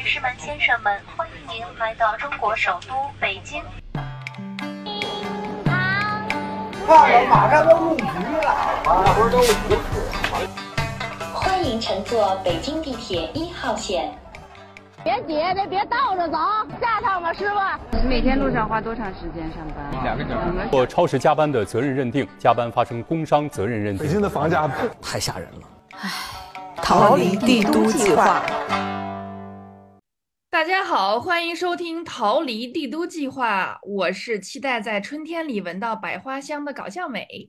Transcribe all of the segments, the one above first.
女士们、先生们，欢迎您来到中国首都北京。看了马上都入局了，那不是都不欢迎乘坐北京地铁一号线。别挤，别别倒着走，下趟吧，师傅。你每天路上花多长时间上班？两个小时。做超时加班的责任认定，加班发生工伤责任认定。北京的房价太吓人了。唉，逃离帝都计划。大家好，欢迎收听《逃离帝都计划》，我是期待在春天里闻到百花香的搞笑美，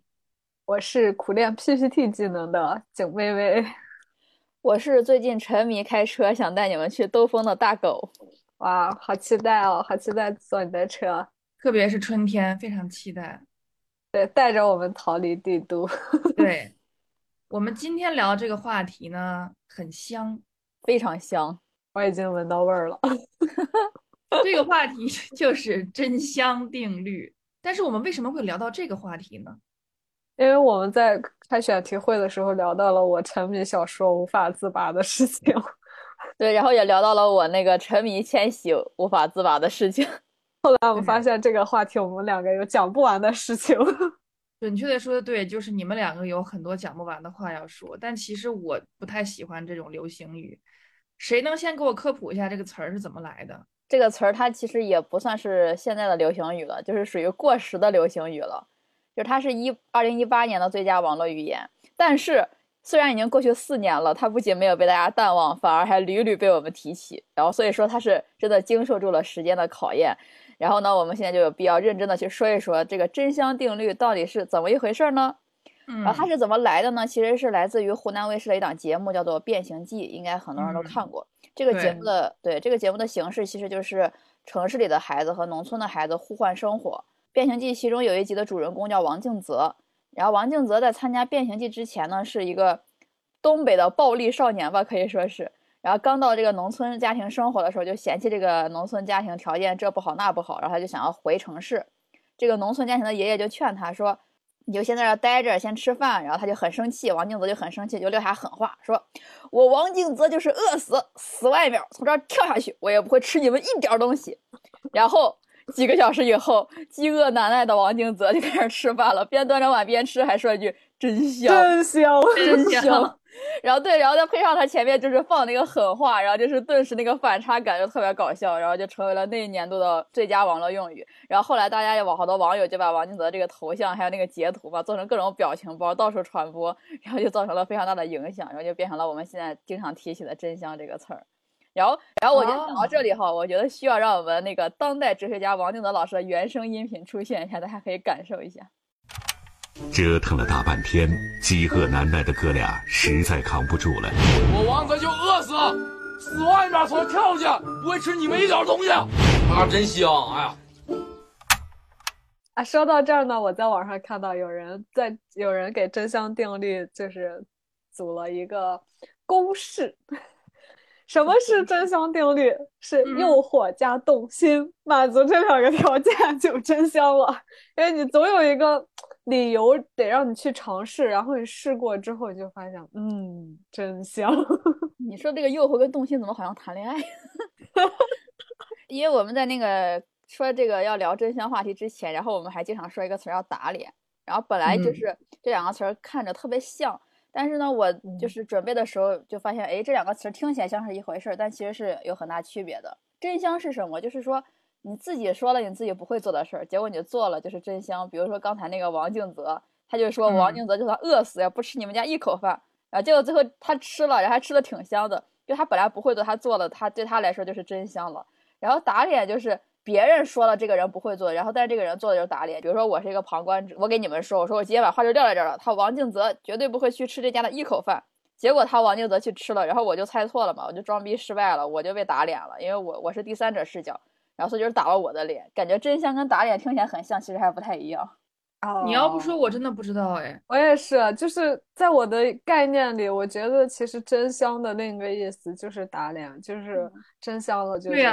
我是苦练 PPT 技能的景薇薇。我是最近沉迷开车，想带你们去兜风的大狗。哇，好期待哦！好期待坐你的车，特别是春天，非常期待。对，带着我们逃离帝都。对，我们今天聊这个话题呢，很香，非常香，我已经闻到味儿了。这个话题就是真香定律。但是我们为什么会聊到这个话题呢？因为我们在开选题会的时候聊到了我沉迷小说无法自拔的事情，对，然后也聊到了我那个沉迷千玺无法自拔的事情。后来我们发现这个话题我们两个有讲不完的事情。准确的说的对，就是你们两个有很多讲不完的话要说。但其实我不太喜欢这种流行语，谁能先给我科普一下这个词儿是怎么来的？这个词儿它其实也不算是现在的流行语了，就是属于过时的流行语了。就它是一二零一八年的最佳网络语言，但是虽然已经过去四年了，它不仅没有被大家淡忘，反而还屡屡被我们提起。然后所以说它是真的经受住了时间的考验。然后呢，我们现在就有必要认真的去说一说这个真香定律到底是怎么一回事呢？然后它是怎么来的呢？其实是来自于湖南卫视的一档节目，叫做《变形记》，应该很多人都看过。这个节目的对这个节目的形式其实就是城市里的孩子和农村的孩子互换生活。变形记其中有一集的主人公叫王静泽，然后王静泽在参加变形记之前呢，是一个东北的暴力少年吧，可以说是。然后刚到这个农村家庭生活的时候，就嫌弃这个农村家庭条件这不好那不好，然后他就想要回城市。这个农村家庭的爷爷就劝他说：“你就先在这待着，先吃饭。”然后他就很生气，王静泽就很生气，就撂下狠话，说：“我王静泽就是饿死，死外面从这儿跳下去，我也不会吃你们一点东西。”然后。几个小时以后，饥饿难耐的王静泽就开始吃饭了，边端着碗边吃，还说一句“真香，真香，真香 ”。然后对，然后再配上他前面就是放那个狠话，然后就是顿时那个反差感就特别搞笑，然后就成为了那一年度的最佳网络用语。然后后来大家有好多网友就把王静泽这个头像还有那个截图嘛，做成各种表情包到处传播，然后就造成了非常大的影响，然后就变成了我们现在经常提起的“真香”这个词儿。然后，然后我就讲到这里哈，我觉得需要让我们那个当代哲学家王敬泽老师的原声音频出现一下，大家可以感受一下。折腾了大半天，饥饿难耐的哥俩实在扛不住了。我王泽就饿死，死外面从跳下，不会吃你们一点东西。啊，真香！哎呀，啊，说到这儿呢，我在网上看到有人在有人给真香定律就是组了一个公式。什么是真香定律？是诱惑加动心，满足这两个条件就真香了。因为你总有一个理由得让你去尝试，然后你试过之后，你就发现，嗯，真香。你说这个诱惑跟动心怎么好像谈恋爱？因为我们在那个说这个要聊真香话题之前，然后我们还经常说一个词叫打脸，然后本来就是这两个词看着特别像。但是呢，我就是准备的时候就发现，哎，这两个词听起来像是一回事儿，但其实是有很大区别的。真香是什么？就是说你自己说了你自己不会做的事儿，结果你做了就是真香。比如说刚才那个王静泽，他就说王静泽就算饿死也不吃你们家一口饭，然后结果最后他吃了，然后还吃的挺香的，就他本来不会做，他做了，他对他来说就是真香了。然后打脸就是。别人说了这个人不会做，然后但是这个人做的就是打脸。比如说我是一个旁观者，我给你们说，我说我今天把话就撂在这儿了，他王静泽绝对不会去吃这家的一口饭。结果他王静泽去吃了，然后我就猜错了嘛，我就装逼失败了，我就被打脸了，因为我我是第三者视角，然后所以就是打了我的脸，感觉真相跟打脸听起来很像，其实还不太一样。你要不说，我真的不知道哎。我也是，就是在我的概念里，我觉得其实真香的另一个意思就是打脸，就是真香了，就是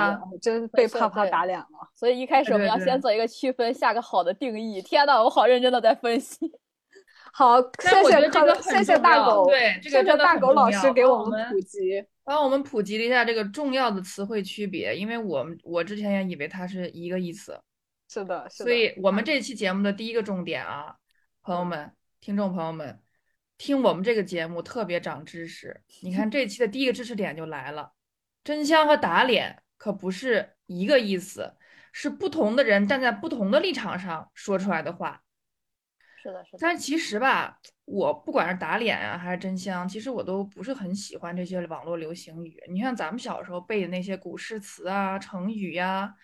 真被啪啪打脸了。所以一开始我们要先做一个区分，下个好的定义。天呐，我好认真的在分析。好，谢谢这个谢谢大狗，对，谢谢大狗老师给我们普及。帮我们普及了一下这个重要的词汇区别，因为我们我之前也以为它是一个意思。是的，是的。所以我们这期节目的第一个重点啊，朋友们、听众朋友们，听我们这个节目特别长知识。你看这期的第一个知识点就来了，真香和打脸可不是一个意思，是不同的人站在不同的立场上说出来的话。是的，是的。但是其实吧，我不管是打脸啊，还是真香，其实我都不是很喜欢这些网络流行语。你看咱们小时候背的那些古诗词啊、成语呀，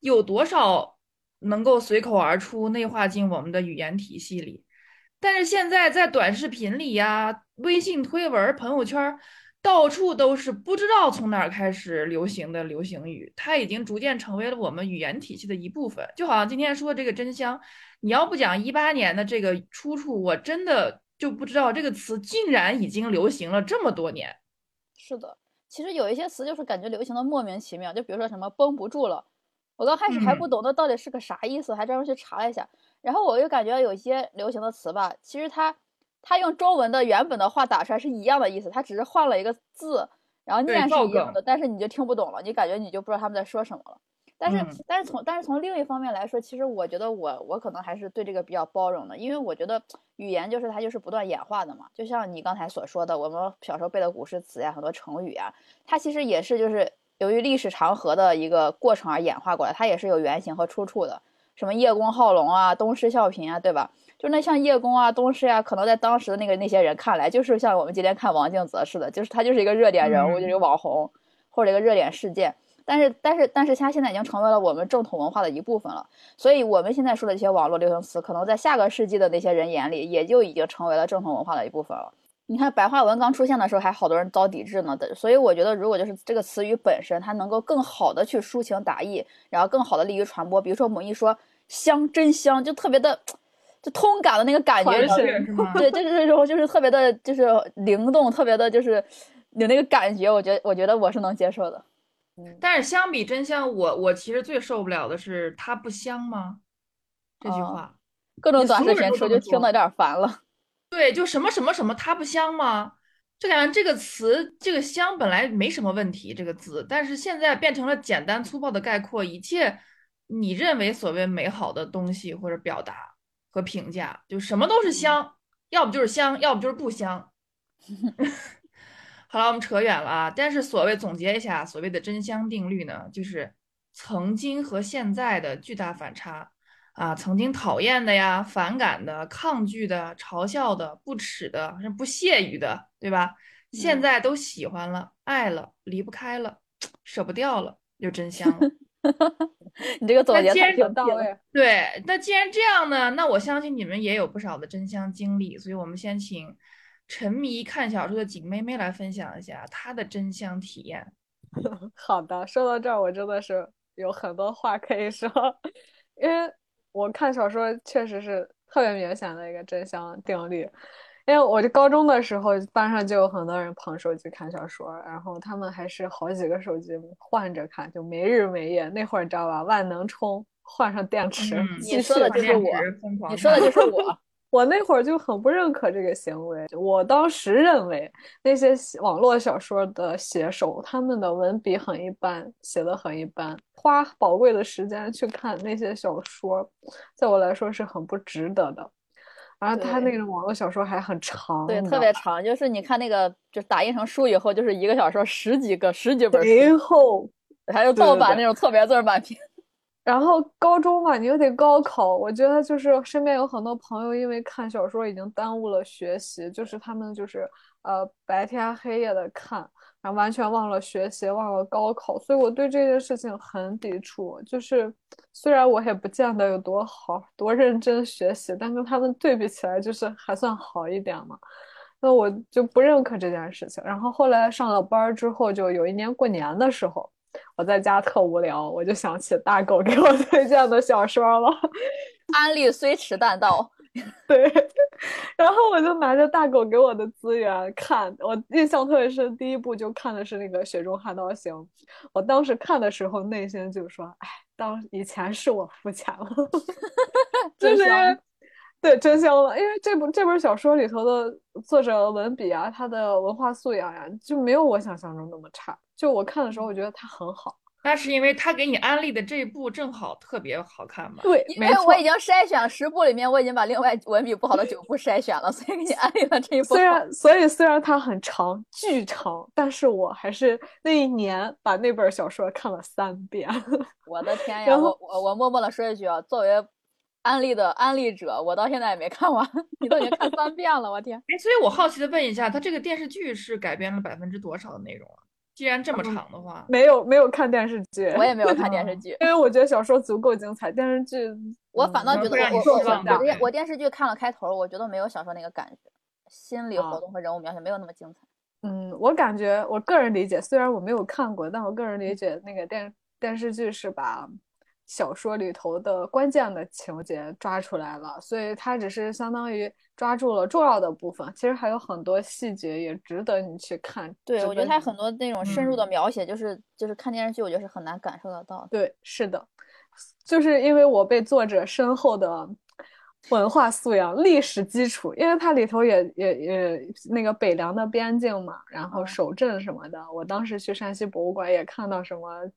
有多少能够随口而出、内化进我们的语言体系里？但是现在在短视频里呀、微信推文、朋友圈，到处都是不知道从哪儿开始流行的流行语，它已经逐渐成为了我们语言体系的一部分。就好像今天说的这个真香。你要不讲一八年的这个出处，我真的就不知道这个词竟然已经流行了这么多年。是的，其实有一些词就是感觉流行的莫名其妙，就比如说什么绷不住了，我刚开始还不懂那到底是个啥意思，还专门去查了一下。然后我就感觉有一些流行的词吧，其实它它用中文的原本的话打出来是一样的意思，它只是换了一个字，然后念是一样的，但是你就听不懂了，你感觉你就不知道他们在说什么了。但是，但是从但是从另一方面来说，其实我觉得我我可能还是对这个比较包容的，因为我觉得语言就是它就是不断演化的嘛。就像你刚才所说的，我们小时候背的古诗词呀，很多成语啊，它其实也是就是由于历史长河的一个过程而演化过来，它也是有原型和出处的。什么叶公好龙啊，东施效颦啊，对吧？就那像叶公啊，东施呀，可能在当时的那个那些人看来，就是像我们今天看王静泽似的，就是他就是一个热点人物，就是一个网红或者一个热点事件。但是，但是，但是，他现在已经成为了我们正统文化的一部分了。所以，我们现在说的这些网络流行词，可能在下个世纪的那些人眼里，也就已经成为了正统文化的一部分了。你看，白话文刚出现的时候，还好多人遭抵制呢。所以，我觉得，如果就是这个词语本身，它能够更好的去抒情达意，然后更好的利于传播。比如说，某一说香，真香，就特别的，就通感的那个感觉，对，就是这种，就是特别的，就是灵动，特别的，就是有那个感觉。我觉得，我觉得我是能接受的。但是相比真香，我我其实最受不了的是它不香吗？这句话，各种短视频说就听得有点烦了。对，就什么什么什么，它不香吗？就感觉这个词，这个香本来没什么问题，这个字，但是现在变成了简单粗暴的概括一切你认为所谓美好的东西或者表达和评价，就什么都是香，要不就是香，要不就是不香。好了，我们扯远了啊。但是所谓总结一下，所谓的真香定律呢，就是曾经和现在的巨大反差啊。曾经讨厌的呀、反感的、抗拒的、嘲笑的、不耻的、不屑于的，对吧？现在都喜欢了、爱了、离不开了、舍不掉了，就真香了。你这个总结挺到位。对，那既然这样呢，那我相信你们也有不少的真香经历，所以我们先请。沉迷看小说的景妹妹来分享一下她的真香体验。好的，说到这儿，我真的是有很多话可以说，因为我看小说确实是特别明显的一个真香定律。因为我就高中的时候，班上就有很多人捧手机看小说，然后他们还是好几个手机换着看，就没日没夜。那会儿你知道吧？万能充，换上电池，你说的就是我，你说的就是我。我那会儿就很不认可这个行为。我当时认为那些网络小说的写手，他们的文笔很一般，写的很一般，花宝贵的时间去看那些小说，在我来说是很不值得的。然后他那个网络小说还很长，对，特别长，就是你看那个，就打印成书以后，就是一个小说十几个、十几本书，厚，还有盗版那种错别字满屏。然后高中嘛，你又得高考，我觉得就是身边有很多朋友因为看小说已经耽误了学习，就是他们就是呃白天黑夜的看，然后完全忘了学习，忘了高考，所以我对这件事情很抵触。就是虽然我也不见得有多好多认真学习，但跟他们对比起来，就是还算好一点嘛。那我就不认可这件事情。然后后来上了班之后，就有一年过年的时候。我在家特无聊，我就想起大狗给我 推荐的小说了。安利虽迟但到，对。然后我就拿着大狗给我的资源看，我印象特别深。第一部就看的是那个《雪中悍刀行》，我当时看的时候内心就说：“哎，当以前是我肤浅了。”就是，对真香了，因为这部这本小说里头的作者文笔啊，他的文化素养呀，就没有我想象中那么差。就我看的时候，我觉得他很好。那是因为他给你安利的这一部正好特别好看嘛？对，因为我已经筛选了十部里面，我已经把另外文笔不好的九部筛选了，所以给你安利了这一部。虽然，所以虽然它很长，巨长，但是我还是那一年把那本小说看了三遍。我的天呀！我我我默默的说一句啊，作为安利的安利者，我到现在也没看完，你都已经看三遍了，我天！哎，所以我好奇的问一下，他这个电视剧是改编了百分之多少的内容啊？既然这么长的话，没有没有看电视剧，我也没有看电视 剧，因为我觉得小说足够精彩，电视剧我反倒觉得我我我我电视剧看了开头，我觉得没有小说那个感觉，心理活动和人物描写没有那么精彩。嗯，我感觉我个人理解，虽然我没有看过，但我个人理解那个电电视剧是把。小说里头的关键的情节抓出来了，所以它只是相当于抓住了重要的部分。其实还有很多细节也值得你去看。对，我觉得它很多那种深入的描写，就是就是看电视剧，我觉得是很难感受得到。对，是的，就是因为我被作者深厚的文化素养、历史基础，因为它里头也也也那个北凉的边境嘛，然后守镇什么的。我当时去山西博物馆也看到什么。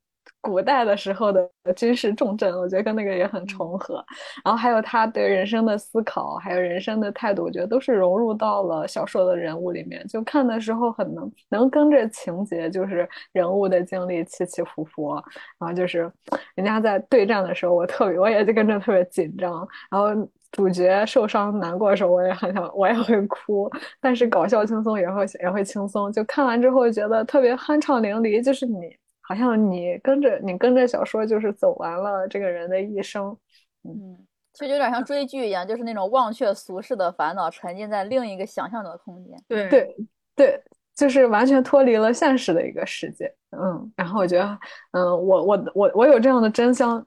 古代的时候的军事重镇，我觉得跟那个也很重合。然后还有他对人生的思考，还有人生的态度，我觉得都是融入到了小说的人物里面。就看的时候很能能跟着情节，就是人物的经历起起伏伏。然后就是人家在对战的时候，我特别我也就跟着特别紧张。然后主角受伤难过的时候，我也很想我也会哭。但是搞笑轻松也会也会轻松。就看完之后觉得特别酣畅淋漓，就是你。好像你跟着你跟着小说，就是走完了这个人的一生，嗯，其实有点像追剧一样，就是那种忘却俗世的烦恼，沉浸在另一个想象的空间。对对对，就是完全脱离了现实的一个世界。嗯，然后我觉得，嗯，我我我我有这样的真相。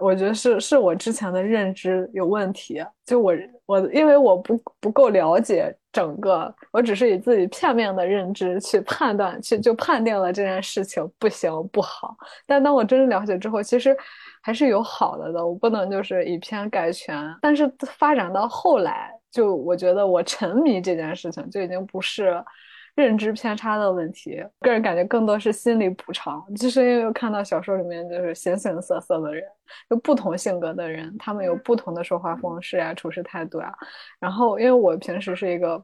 我觉得是是我之前的认知有问题，就我我因为我不不够了解整个，我只是以自己片面的认知去判断，去就判定了这件事情不行不好。但当我真正了解之后，其实还是有好的的，我不能就是以偏概全。但是发展到后来，就我觉得我沉迷这件事情就已经不是。认知偏差的问题，个人感觉更多是心理补偿，就是因为看到小说里面就是形形色色的人，有不同性格的人，他们有不同的说话方式啊，处事态度啊。然后，因为我平时是一个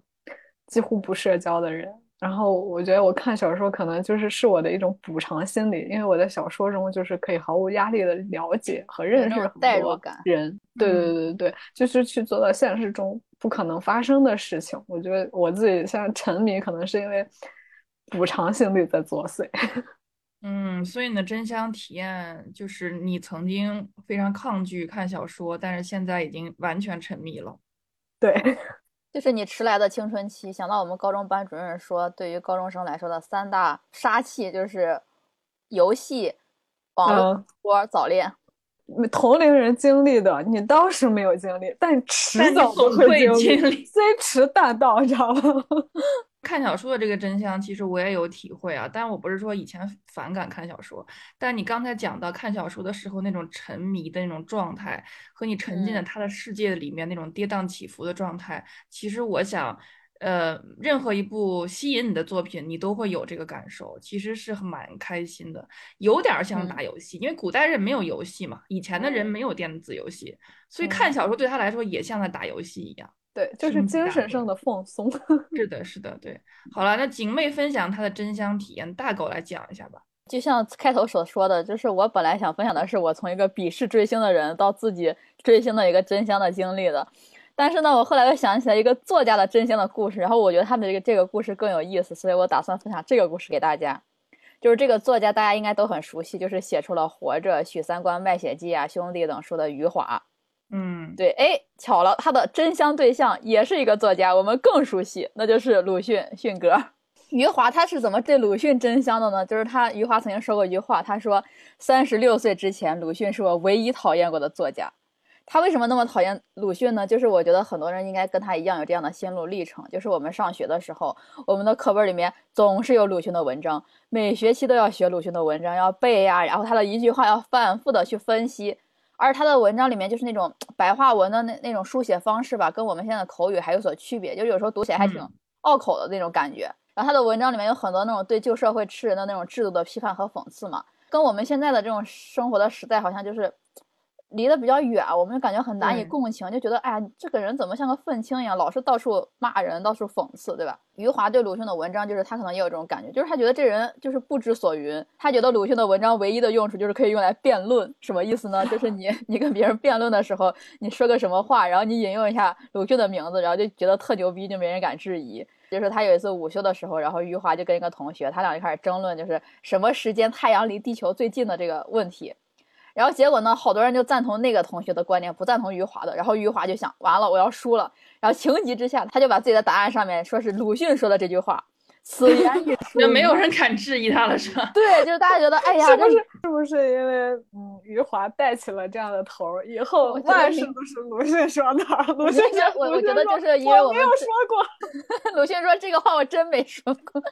几乎不社交的人。然后我觉得我看小说可能就是是我的一种补偿心理，因为我在小说中就是可以毫无压力的了解和认识很多人，对对对对对，就是去做到现实中不可能发生的事情。我觉得我自己现在沉迷，可能是因为补偿心理在作祟。嗯，所以你的真香体验就是你曾经非常抗拒看小说，但是现在已经完全沉迷了。对。就是你迟来的青春期，想到我们高中班主任说，对于高中生来说的三大杀器就是游戏、网络、嗯、早恋。同龄人经历的，你当时没有经历，但迟早都会经历，虽迟但到，你知道吗？看小说的这个真相，其实我也有体会啊。但我不是说以前反感看小说，但你刚才讲到看小说的时候那种沉迷的那种状态，和你沉浸在他的世界里面那种跌宕起伏的状态，其实我想，呃，任何一部吸引你的作品，你都会有这个感受，其实是蛮开心的，有点像打游戏，因为古代人没有游戏嘛，以前的人没有电子游戏，所以看小说对他来说也像在打游戏一样。对，就是精神上的放松。是的，是的，对。好了，那景妹分享她的真香体验，大狗来讲一下吧。就像开头所说的，就是我本来想分享的是我从一个鄙视追星的人到自己追星的一个真香的经历的，但是呢，我后来又想起来一个作家的真香的故事，然后我觉得他们这个这个故事更有意思，所以我打算分享这个故事给大家。就是这个作家大家应该都很熟悉，就是写出了《活着》《许三观卖血记》啊《兄弟》等书的余华。嗯，对，哎，巧了，他的真香对象也是一个作家，我们更熟悉，那就是鲁迅，迅哥。余华他是怎么对鲁迅真香的呢？就是他，余华曾经说过一句话，他说：“三十六岁之前，鲁迅是我唯一讨厌过的作家。”他为什么那么讨厌鲁迅呢？就是我觉得很多人应该跟他一样有这样的心路历程，就是我们上学的时候，我们的课本里面总是有鲁迅的文章，每学期都要学鲁迅的文章，要背呀，然后他的一句话要反复的去分析。而他的文章里面就是那种白话文的那那种书写方式吧，跟我们现在的口语还有所区别，就是有时候读起来还挺拗口的那种感觉。然后他的文章里面有很多那种对旧社会吃人的那种制度的批判和讽刺嘛，跟我们现在的这种生活的时代好像就是离得比较远，我们就感觉很难以共情，就觉得哎呀，这个人怎么像个愤青一样，老是到处骂人，到处讽刺，对吧？余华对鲁迅的文章，就是他可能也有这种感觉，就是他觉得这人就是不知所云，他觉得鲁迅的文章唯一的用处就是可以用来辩论，什么意思呢？就是你 你跟别人辩论的时候，你说个什么话，然后你引用一下鲁迅的名字，然后就觉得特牛逼，就没人敢质疑。就是他有一次午休的时候，然后余华就跟一个同学，他俩就开始争论，就是什么时间太阳离地球最近的这个问题。然后结果呢，好多人就赞同那个同学的观点，不赞同余华的。然后余华就想，完了，我要输了。然后情急之下，他就把自己的答案上面说是鲁迅说的这句话。此言一出，就没有人敢质疑他了，是吧？对，就是大家觉得，哎呀，是不是是不是因为嗯，余华带起了这样的头儿，以后万事都是鲁迅说的。鲁迅，我我觉得就是因为我没有说过，鲁迅说这个话我真没说过，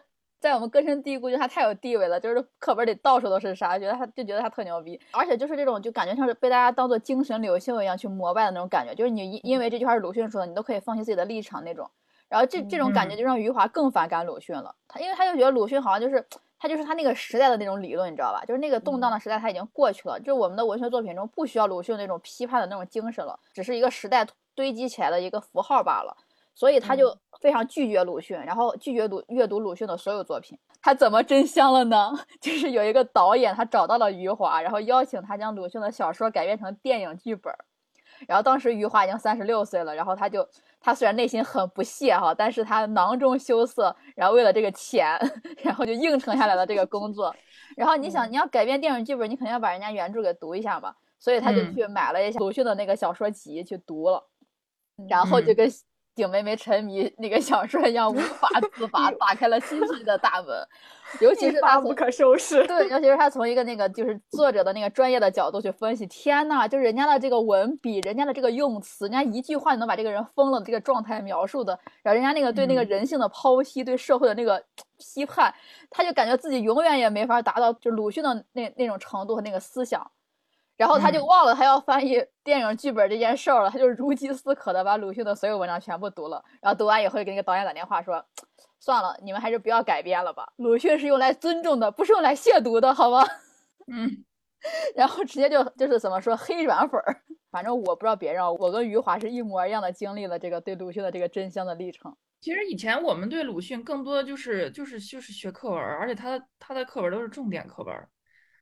在我们根深蒂固，就他太有地位了，就是课本里到处都是啥，觉得他就觉得他特牛逼，而且就是这种就感觉像是被大家当做精神领袖一样去膜拜的那种感觉，就是你因因为这句话是鲁迅说的，你都可以放弃自己的立场那种。然后这这种感觉就让余华更反感鲁迅了，他因为他就觉得鲁迅好像就是他就是他那个时代的那种理论，你知道吧？就是那个动荡的时代他已经过去了，就我们的文学作品中不需要鲁迅那种批判的那种精神了，只是一个时代堆积起来的一个符号罢了。所以他就非常拒绝鲁迅，然后拒绝读阅读鲁迅的所有作品。他怎么真香了呢？就是有一个导演他找到了余华，然后邀请他将鲁迅的小说改编成电影剧本。然后当时余华已经三十六岁了，然后他就。他虽然内心很不屑哈，但是他囊中羞涩，然后为了这个钱，然后就应承下来了这个工作。然后你想，你要改编电影剧本，你肯定要把人家原著给读一下嘛，所以他就去买了一下鲁迅的那个小说集去读了，然后就跟。景妹妹沉迷那个小说一样无法 自拔，打开了新世界的大门。尤其是他不可收拾。对，尤其是他从一个那个就是作者的那个专业的角度去分析，天呐，就是人家的这个文笔，人家的这个用词，人家一句话就能把这个人疯了的这个状态描述的，然后人家那个对那个人性的剖析，对社会的那个批判，他就感觉自己永远也没法达到就鲁迅的那那种程度和那个思想。然后他就忘了他要翻译电影剧本这件事儿了，他就如饥似渴的把鲁迅的所有文章全部读了。然后读完以后，给那个导演打电话说：“算了，你们还是不要改编了吧。鲁迅是用来尊重的，不是用来亵渎的，好吗？”嗯。然后直接就就是怎么说黑软粉儿，反正我不知道别人，我跟余华是一模一样的经历了这个对鲁迅的这个真香的历程。其实以前我们对鲁迅更多的就是就是就是学课文，而且他他的课文都是重点课文。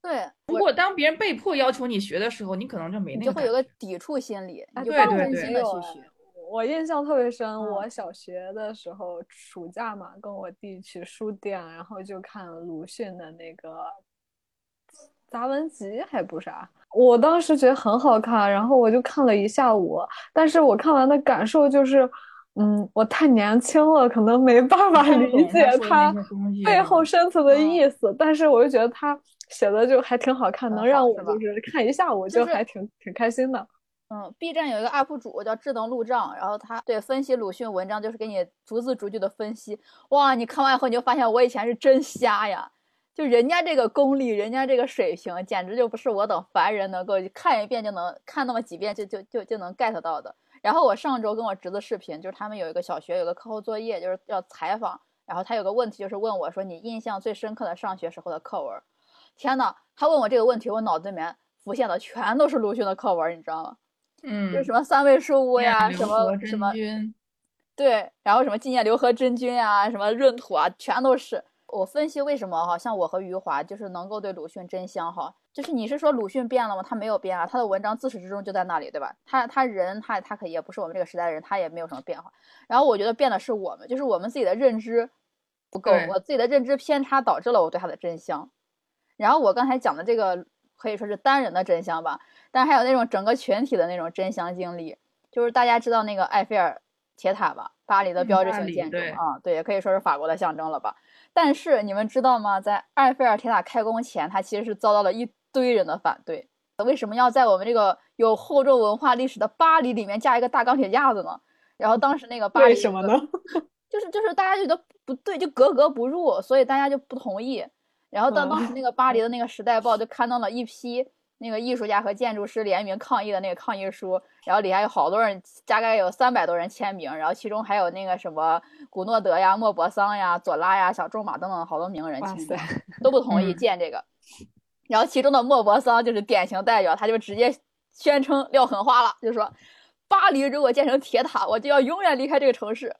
对，如果当别人被迫要求你学的时候，你可能就没那个，就会有个抵触心理，你就不真心的去学。我印象特别深，我小学的时候暑假嘛，跟我弟去书店，然后就看鲁迅的那个杂文集，还不啥。我当时觉得很好看，然后我就看了一下午，但是我看完的感受就是。嗯，我太年轻了，可能没办法理解他背后深层的意思。但是我就觉得他写的就还挺好看，能让我就是看一下午就还挺挺开心的。嗯，B 站有一个 UP 主叫智能路障，然后他对分析鲁迅文章就是给你逐字逐句的分析。哇，你看完以后你就发现我以前是真瞎呀！就人家这个功力，人家这个水平，简直就不是我等凡人能够看一遍就能看那么几遍就就就就能 get 到的。然后我上周跟我侄子视频，就是他们有一个小学有个课后作业，就是要采访。然后他有个问题，就是问我说：“你印象最深刻的上学时候的课文？”天呐，他问我这个问题，我脑子里面浮现的全都是鲁迅的课文，你知道吗？嗯，就什么三味书屋呀，什么什么，对，然后什么纪念刘和珍君呀，什么闰土啊，全都是。我分析为什么哈，像我和余华就是能够对鲁迅真香哈，就是你是说鲁迅变了吗？他没有变啊，他的文章自始至终就在那里，对吧？他他人他他可也不是我们这个时代的人，他也没有什么变化。然后我觉得变的是我们，就是我们自己的认知不够，我自己的认知偏差导致了我对他的真香。然后我刚才讲的这个可以说是单人的真香吧，但是还有那种整个群体的那种真香经历，就是大家知道那个埃菲尔铁塔吧，巴黎的标志性建筑啊，对，也可以说是法国的象征了吧。但是你们知道吗？在埃菲尔铁塔开工前，它其实是遭到了一堆人的反对。为什么要在我们这个有厚重文化历史的巴黎里面架一个大钢铁架子呢？然后当时那个巴黎为什么呢？就是就是大家觉得不对，就格格不入，所以大家就不同意。然后到当时那个巴黎的那个《时代报》就刊登了一批那个艺术家和建筑师联名抗议的那个抗议书，然后底下有好多人，大概有三百多人签名，然后其中还有那个什么古诺德呀、莫泊桑呀、左拉呀、小仲马等等好多名人签名，都不同意建这个。然后其中的莫泊桑就是典型代表，他就直接宣称撂狠话了，就说巴黎如果建成铁塔，我就要永远离开这个城市。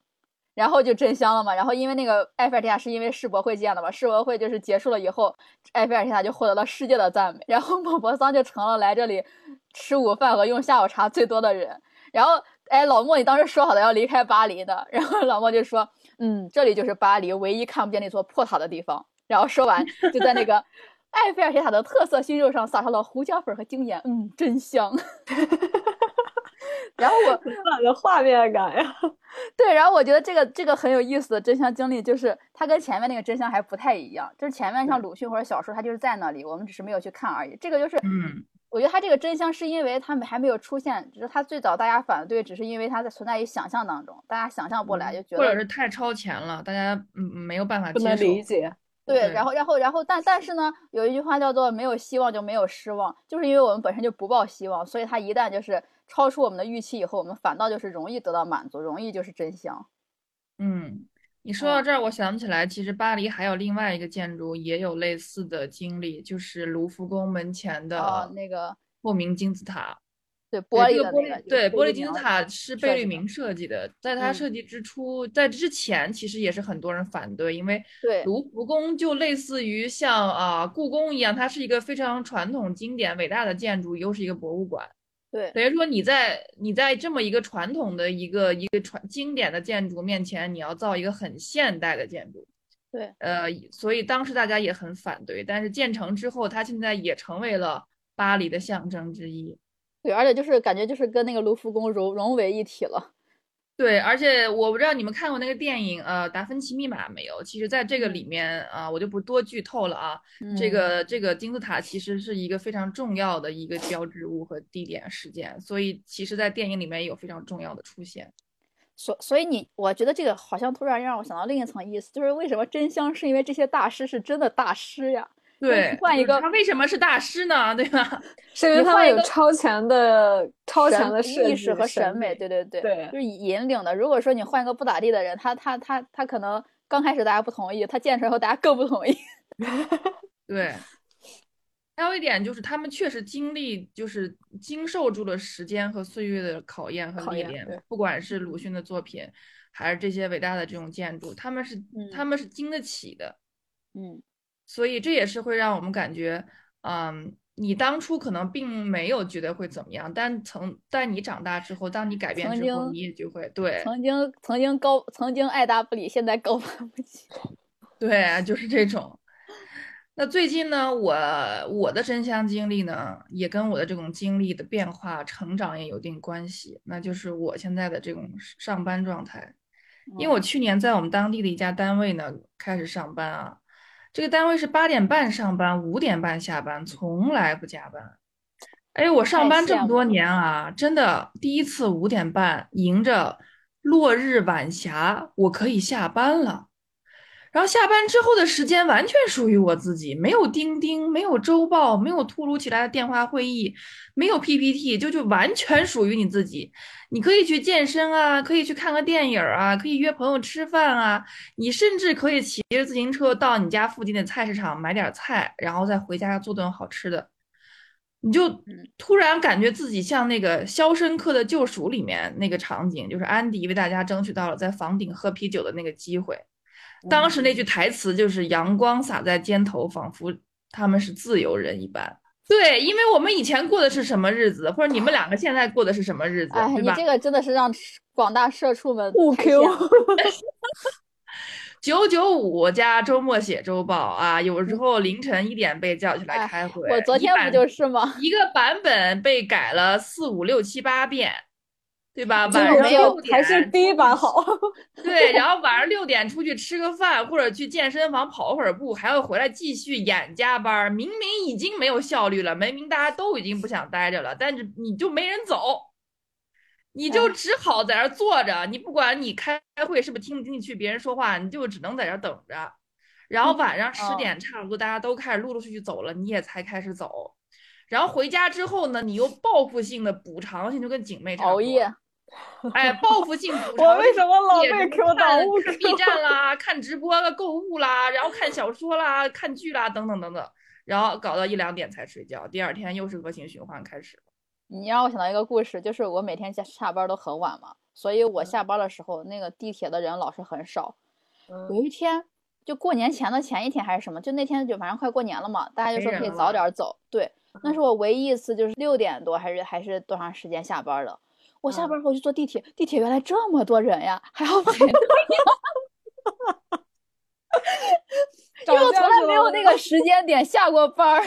然后就真香了嘛。然后因为那个埃菲尔铁塔是因为世博会建的嘛，世博会就是结束了以后，埃菲尔铁塔就获得了世界的赞美。然后莫泊桑就成了来这里吃午饭和用下午茶最多的人。然后哎，老莫，你当时说好的要离开巴黎的，然后老莫就说，嗯，这里就是巴黎唯一看不见那座破塔的地方。然后说完就在那个 埃菲尔铁塔的特色熏肉上撒上了胡椒粉和精盐，嗯，真香。然后我满的画面感呀，对，然后我觉得这个这个很有意思的真香经历，就是它跟前面那个真香还不太一样，就是前面像鲁迅或者小说，它就是在那里，我们只是没有去看而已。这个就是，嗯，我觉得它这个真香是因为他们还没有出现，只是它最早大家反对，只是因为它在存在于想象当中，大家想象不来，就觉得或者是太超前了，大家嗯没有办法不能理解。对，然后然后然后但但是呢，有一句话叫做没有希望就没有失望，就是因为我们本身就不抱希望，所以他一旦就是。超出我们的预期以后，我们反倒就是容易得到满足，容易就是真香。嗯，你说到这儿，我想起来，其实巴黎还有另外一个建筑也有类似的经历，就是卢浮宫门前的那个透明金字塔。对，玻璃的那个。对，玻璃金字塔是贝聿铭设计的，在他设计之初，在之前其实也是很多人反对，因为对卢浮宫就类似于像啊故宫一样，它是一个非常传统、经典、伟大的建筑，又是一个博物馆。对，等于说你在你在这么一个传统的一个一个传经典的建筑面前，你要造一个很现代的建筑，对，呃，所以当时大家也很反对，但是建成之后，它现在也成为了巴黎的象征之一。对，而且就是感觉就是跟那个卢浮宫融融为一体了。对，而且我不知道你们看过那个电影，呃，《达芬奇密码》没有？其实，在这个里面啊，我就不多剧透了啊。这个这个金字塔其实是一个非常重要的一个标志物和地点事件，所以其实，在电影里面有非常重要的出现。所所以你，我觉得这个好像突然让我想到另一层意思，就是为什么真香？是因为这些大师是真的大师呀。对，换一个，他为什么是大师呢？对吧？是因为他们有超前的、超前的意识和审美。对对对，对，就是引领的。如果说你换一个不咋地的人，他他他他可能刚开始大家不同意，他建出来后大家更不同意。对，还有一点就是他们确实经历，就是经受住了时间和岁月的考验和历练。不管是鲁迅的作品，还是这些伟大的这种建筑，他们是他们是经得起的。嗯。所以这也是会让我们感觉，嗯，你当初可能并没有觉得会怎么样，但曾但你长大之后，当你改变之后，你也就会对曾经曾经高曾经爱答不理，现在高攀不起，对，就是这种。那最近呢，我我的真香经历呢，也跟我的这种经历的变化、成长也有一定关系。那就是我现在的这种上班状态，因为我去年在我们当地的一家单位呢开始上班啊。这个单位是八点半上班，五点半下班，从来不加班。哎，我上班这么多年啊，真的第一次五点半迎着落日晚霞，我可以下班了。然后下班之后的时间完全属于我自己，没有钉钉，没有周报，没有突如其来的电话会议，没有 PPT，就就完全属于你自己。你可以去健身啊，可以去看个电影啊，可以约朋友吃饭啊，你甚至可以骑着自行车到你家附近的菜市场买点菜，然后再回家做顿好吃的。你就突然感觉自己像那个《肖申克的救赎》里面那个场景，就是安迪为大家争取到了在房顶喝啤酒的那个机会。当时那句台词就是“阳光洒在肩头，仿佛他们是自由人一般”。对，因为我们以前过的是什么日子，或者你们两个现在过的是什么日子，哎，你这个真的是让广大社畜们误 Q。九九五加周末写周报啊，有时候凌晨一点被叫起来开会。我昨天不就是吗？一个版本被改了四五六七八遍。对吧？晚上六点还是第一版好。对，然后晚上六点出去吃个饭，或者去健身房跑会儿步，还要回来继续演加班。明明已经没有效率了，明明大家都已经不想待着了，但是你就没人走，你就只好在那坐着。你不管你开会是不是听不进去别人说话，你就只能在这等着。然后晚上十点差不多大家都开始陆陆续续走了，你也才开始走。然后回家之后呢，你又报复性的补偿性，就跟警妹差不多熬夜。哎，报复性补偿。我为什么老被 Q 到物看 B 站啦，看直播啦，购物啦，然后看小说啦，看剧啦，等等等等，然后搞到一两点才睡觉，第二天又是恶性循环开始。你让我想到一个故事，就是我每天下下班都很晚嘛，所以我下班的时候，那个地铁的人老是很少。有一天，就过年前的前一天还是什么，就那天就反正快过年了嘛，大家就说可以早点走。对，那是我唯一一次就是六点多还是还是多长时间下班的。我下班后去坐地铁，地铁原来这么多人呀，还要排队。因为我从来没有那个时间点下过班儿。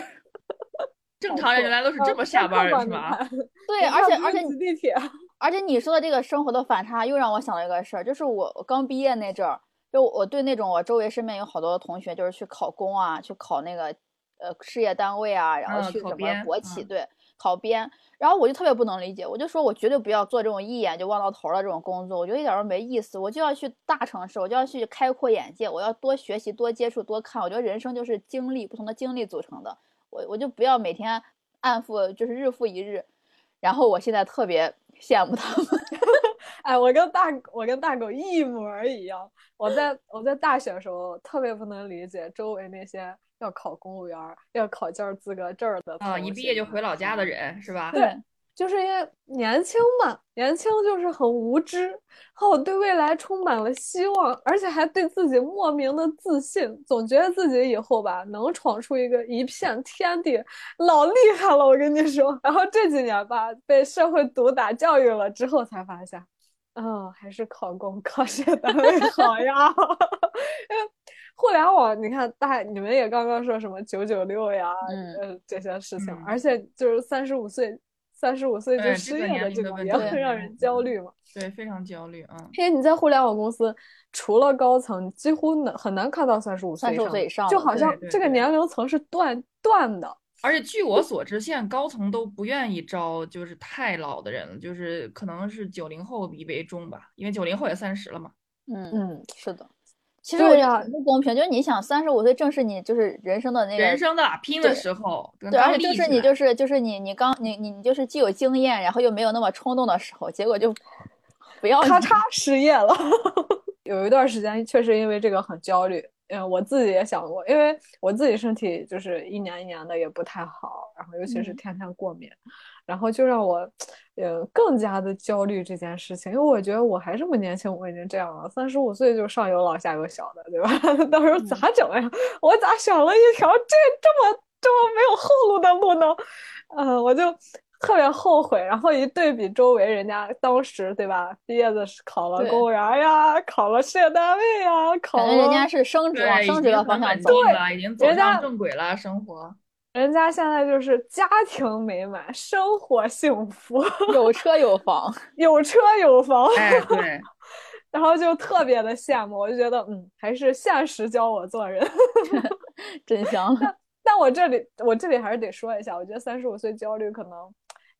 正常人原来都是这么下班的，是吧？对，而且而且地铁，而且你说的这个生活的反差，又让我想到一个事儿，就是我我刚毕业那阵儿，就我对那种我周围身边有好多同学，就是去考公啊，去考那个呃事业单位啊，然后去什么国企，对，考编。然后我就特别不能理解，我就说我绝对不要做这种一眼就望到头的这种工作，我觉得一点都没意思。我就要去大城市，我就要去开阔眼界，我要多学习、多接触、多看。我觉得人生就是经历，不同的经历组成的。我我就不要每天按复就是日复一日。然后我现在特别羡慕他们。哎，我跟大我跟大狗一模一样。我在我在大学的时候特别不能理解周围那些。要考公务员，要考教师资格证的啊！一毕业就回老家的人是吧？对，就是因为年轻嘛，年轻就是很无知，然后对未来充满了希望，而且还对自己莫名的自信，总觉得自己以后吧能闯出一个一片天地，老厉害了，我跟你说。然后这几年吧，被社会毒打教育了之后，才发现，嗯，还是考公考事业单位好呀。互联网，你看大你们也刚刚说什么九九六呀，呃这些事情，而且就是三十五岁，三十五岁就失业的这种也很 让人焦虑嘛。对，非常焦虑啊。因为你在互联网公司，除了高层，几乎能很难看到三十五岁三十五岁以上，就好像这个年龄层是断断的。而且据我所知，现在高层都不愿意招就是太老的人了，就是可能是九零后比为重吧，因为九零后也三十了嘛。嗯嗯，是的。其实我觉得不公平，就是你想三十五岁正是你就是人生的那个人生的拼的时候，对，而且就是你就是就是你你刚你你你就是既有经验，然后又没有那么冲动的时候，结果就不要咔嚓失业了。有一段时间确实因为这个很焦虑，嗯，我自己也想过，因为我自己身体就是一年一年的也不太好，然后尤其是天天过敏。然后就让我，呃，更加的焦虑这件事情，因为我觉得我还这么年轻，我已经这样了，三十五岁就上有老下有小的，对吧？到时候咋整呀？我咋选了一条这这么这么没有后路的路呢？嗯，我就特别后悔。然后一对比周围人家当时，对吧？毕业的考了公务员呀，考了事业单位呀，考了人家是升职往升职的方向走了，已经走上正轨了，生活。人家现在就是家庭美满，生活幸福，有车有房，有车有房，哎，对，然后就特别的羡慕，我就觉得，嗯，还是现实教我做人，真香。但但我这里，我这里还是得说一下，我觉得三十五岁焦虑可能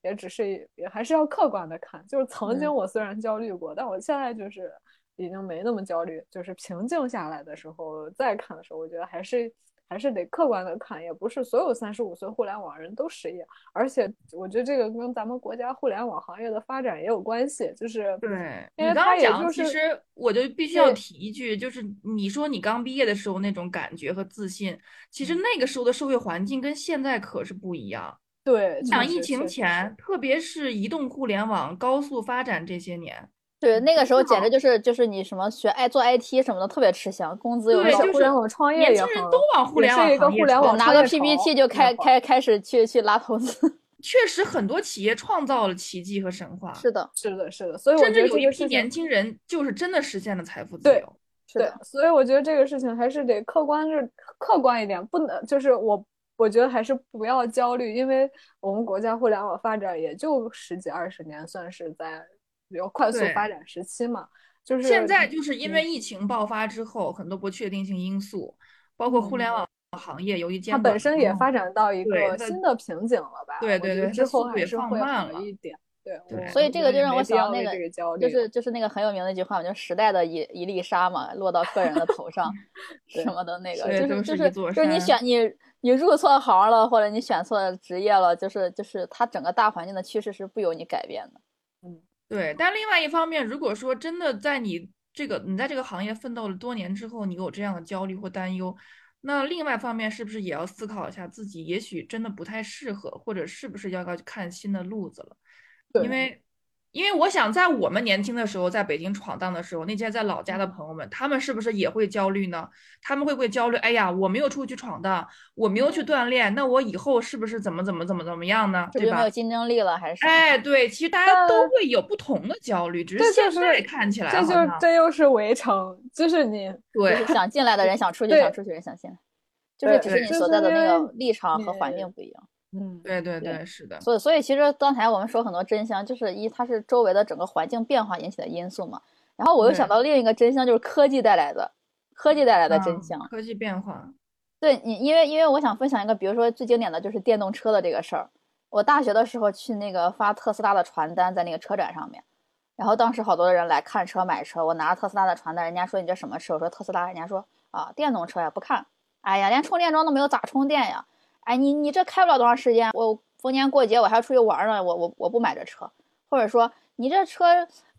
也只是，也还是要客观的看，就是曾经我虽然焦虑过，但我现在就是已经没那么焦虑，就是平静下来的时候再看的时候，我觉得还是。还是得客观的看，也不是所有三十五岁互联网人都失业，而且我觉得这个跟咱们国家互联网行业的发展也有关系。就是对，因为他讲，其实我就必须要提一句，就是你说你刚毕业的时候那种感觉和自信，其实那个时候的社会环境跟现在可是不一样。对，想疫情前，特别是移动互联网高速发展这些年。对，那个时候简直就是就是你什么学爱做 IT 什么的特别吃香，工资又高，互联网创业年轻人都往互联网一个互联网拿个 PPT 就开开开始去去拉投资。确实，很多企业创造了奇迹和神话。是的，是的，是的。所以我觉得有一批年轻人就是真的实现了财富自由。对，所以我觉得这个事情还是得客观是客观一点，不能就是我我觉得还是不要焦虑，因为我们国家互联网发展也就十几二十年，算是在。比较快速发展时期嘛，就是现在就是因为疫情爆发之后，很多不确定性因素，包括互联网行业由于它本身也发展到一个新的瓶颈了吧？对对对，之后还是会慢了一点。对，所以这个就让我想到那个，就是就是那个很有名的一句话嘛，就时代的一一粒沙嘛，落到个人的头上，什么的那个，就是就是就是你选你你入错行了，或者你选错职业了，就是就是它整个大环境的趋势是不由你改变的。嗯，对。但另外一方面，如果说真的在你这个你在这个行业奋斗了多年之后，你有这样的焦虑或担忧。那另外方面是不是也要思考一下自己，也许真的不太适合，或者是不是要要去看新的路子了？因为。因为我想，在我们年轻的时候，在北京闯荡的时候，那些在老家的朋友们，他们是不是也会焦虑呢？他们会不会焦虑？哎呀，我没有出去闯荡，我没有去锻炼，那我以后是不是怎么怎么怎么怎么样呢？对吧？没有竞争力了，还是？哎，对，其实大家都会有不同的焦虑，只是现在看起来，这就这又是围城，就是你对 想进来的人想出去，想出去人想进来，就是只是你所在的那个立场和环境不一样。嗯，对对对，是的。所以所以其实刚才我们说很多真相，就是一它是周围的整个环境变化引起的因素嘛。然后我又想到另一个真相，就是科技带来的科技带来的真相。科技变化。对你，因为因为我想分享一个，比如说最经典的就是电动车的这个事儿。我大学的时候去那个发特斯拉的传单，在那个车展上面，然后当时好多人来看车买车，我拿着特斯拉的传单，人家说你这什么车？我说特斯拉，人家说啊电动车呀，不看。哎呀，连充电桩都没有，咋充电呀？哎，你你这开不了多长时间，我逢年过节我还要出去玩呢，我我我不买这车，或者说你这车，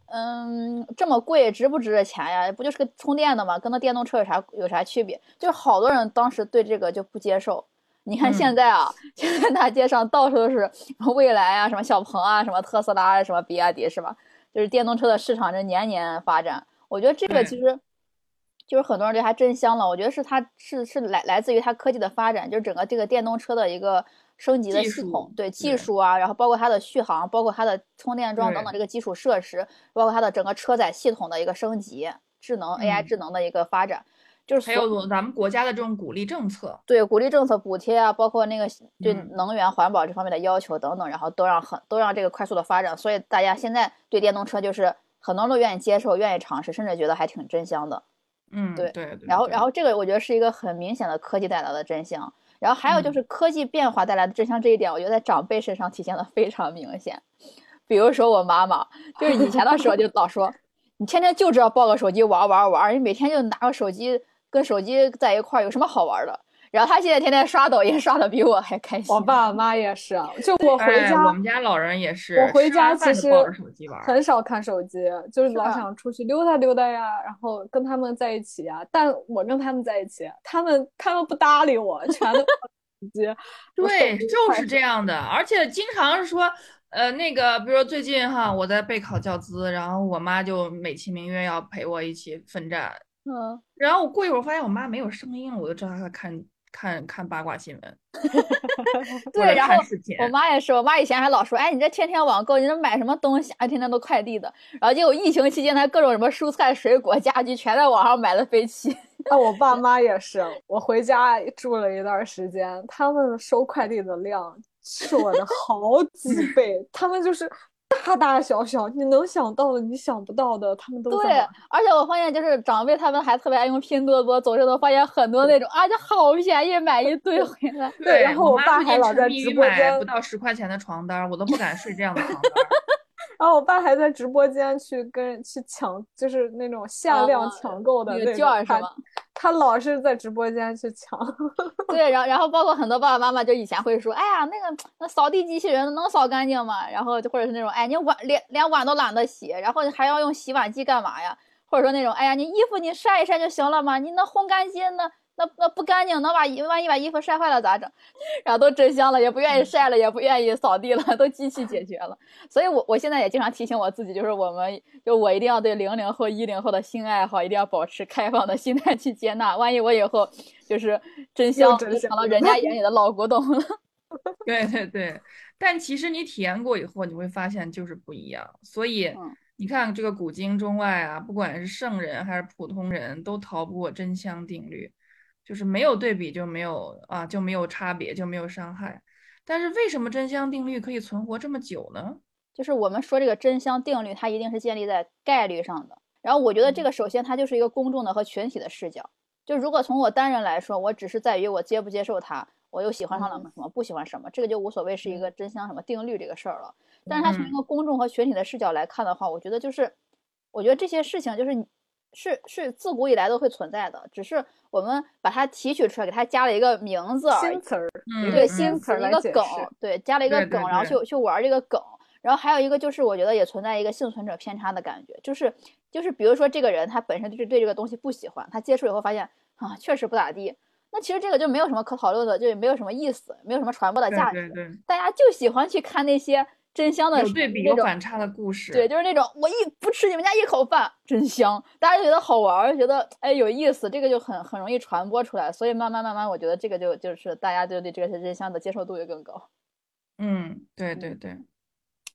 嗯，这么贵，值不值这钱呀？不就是个充电的吗？跟那电动车有啥有啥区别？就是好多人当时对这个就不接受。你看现在啊，现在大街上到处都是蔚来啊，什么小鹏啊，什么特斯拉，什么比亚迪，是吧？就是电动车的市场这年年发展，我觉得这个其实。就是很多人对它真香了，我觉得是它是是来来自于它科技的发展，就是整个这个电动车的一个升级的系统，对技术啊，然后包括它的续航，包括它的充电桩等等这个基础设施，包括它的整个车载系统的一个升级，智能 AI 智能的一个发展，就是还有咱们国家的这种鼓励政策，对鼓励政策补贴啊，包括那个对能源环保这方面的要求等等，然后都让很都让这个快速的发展，所以大家现在对电动车就是很多人都愿意接受，愿意尝试，甚至觉得还挺真香的。嗯，对对，然后然后这个我觉得是一个很明显的科技带来的真相，然后还有就是科技变化带来的真相这一点，我觉得在长辈身上体现的非常明显。比如说我妈妈，就是以前的时候就老说，你天天就知道抱个手机玩玩玩，你每天就拿个手机跟手机在一块儿，有什么好玩的？然后他现在天天刷抖音，刷的比我还开心。我爸我妈也是，就我回家，我们家老人也是。我回家其实很少看手机，就是老想出去溜达溜达呀，然后跟他们在一起呀。但我跟他们在一起，他们他们不搭理我，全都手机。对，就是这样的。而且经常是说，呃，那个，比如说最近哈，我在备考教资，然后我妈就美其名曰要陪我一起奋战。嗯。然后我过一会儿发现我妈没有声音了，我就知道她在看。看看八卦新闻，对，然后我妈也是，我妈以前还老说，哎，你这天天网购，你这买什么东西啊？天天都快递的。然后结果疫情期间，她各种什么蔬菜、水果、家居全在网上买的飞起。那我爸妈也是，我回家住了一段时间，他们收快递的量是我的好几倍，他们就是。大大小小，你能想到的，你想不到的，他们都对。而且我发现，就是长辈他们还特别爱用拼多多，走着都发现很多那种啊，就好便宜，买一堆回来。对，然后我爸还老在直播间不到十块钱的床单，我都不敢睡这样的床单。然后我爸还在直播间去跟去抢，就是那种限量抢购的那个券，是吗？他老是在直播间去抢。对，然后然后包括很多爸爸妈妈就以前会说，哎呀，那个那扫地机器人能扫干净吗？然后就或者是那种，哎，你碗连连碗都懒得洗，然后还要用洗碗机干嘛呀？或者说那种，哎呀，你衣服你晒一晒就行了嘛，你能烘干机呢？那那不干净，能把衣万一把衣服晒坏了咋整？然后都真香了，也不愿意晒了，也不愿意扫地了，都机器解决了。所以，我我现在也经常提醒我自己，就是我们就我一定要对零零后、一零后的新爱好一定要保持开放的心态去接纳。万一我以后就是真香，就成了人家眼里 的老古董了。对对对，但其实你体验过以后，你会发现就是不一样。所以你看这个古今中外啊，不管是圣人还是普通人都逃不过真香定律。就是没有对比就没有啊，就没有差别，就没有伤害。但是为什么真香定律可以存活这么久呢？就是我们说这个真香定律，它一定是建立在概率上的。然后我觉得这个首先它就是一个公众的和群体的视角。就如果从我单人来说，我只是在于我接不接受它，我又喜欢上了什么，不喜欢什么，这个就无所谓是一个真相什么定律这个事儿了。但是它从一个公众和群体的视角来看的话，我觉得就是，我觉得这些事情就是是是自古以来都会存在的，只是我们把它提取出来，给它加了一个名字，新词儿，对新词一个梗，对加了一个梗，然后去去玩这个梗。然后还有一个就是，我觉得也存在一个幸存者偏差的感觉，就是就是比如说这个人他本身就是对这个东西不喜欢，他接触以后发现啊确实不咋地，那其实这个就没有什么可讨论的，就也没有什么意思，没有什么传播的价值。对对，大家就喜欢去看那些真香的有对比有反差的故事。对，就是那种我一不吃你们家一口饭真香，大家就觉得好玩，觉得哎有意思，这个就很很容易传播出来。所以慢慢慢慢，我觉得这个就就是大家就对这个真香的接受度也更高。嗯，对对对。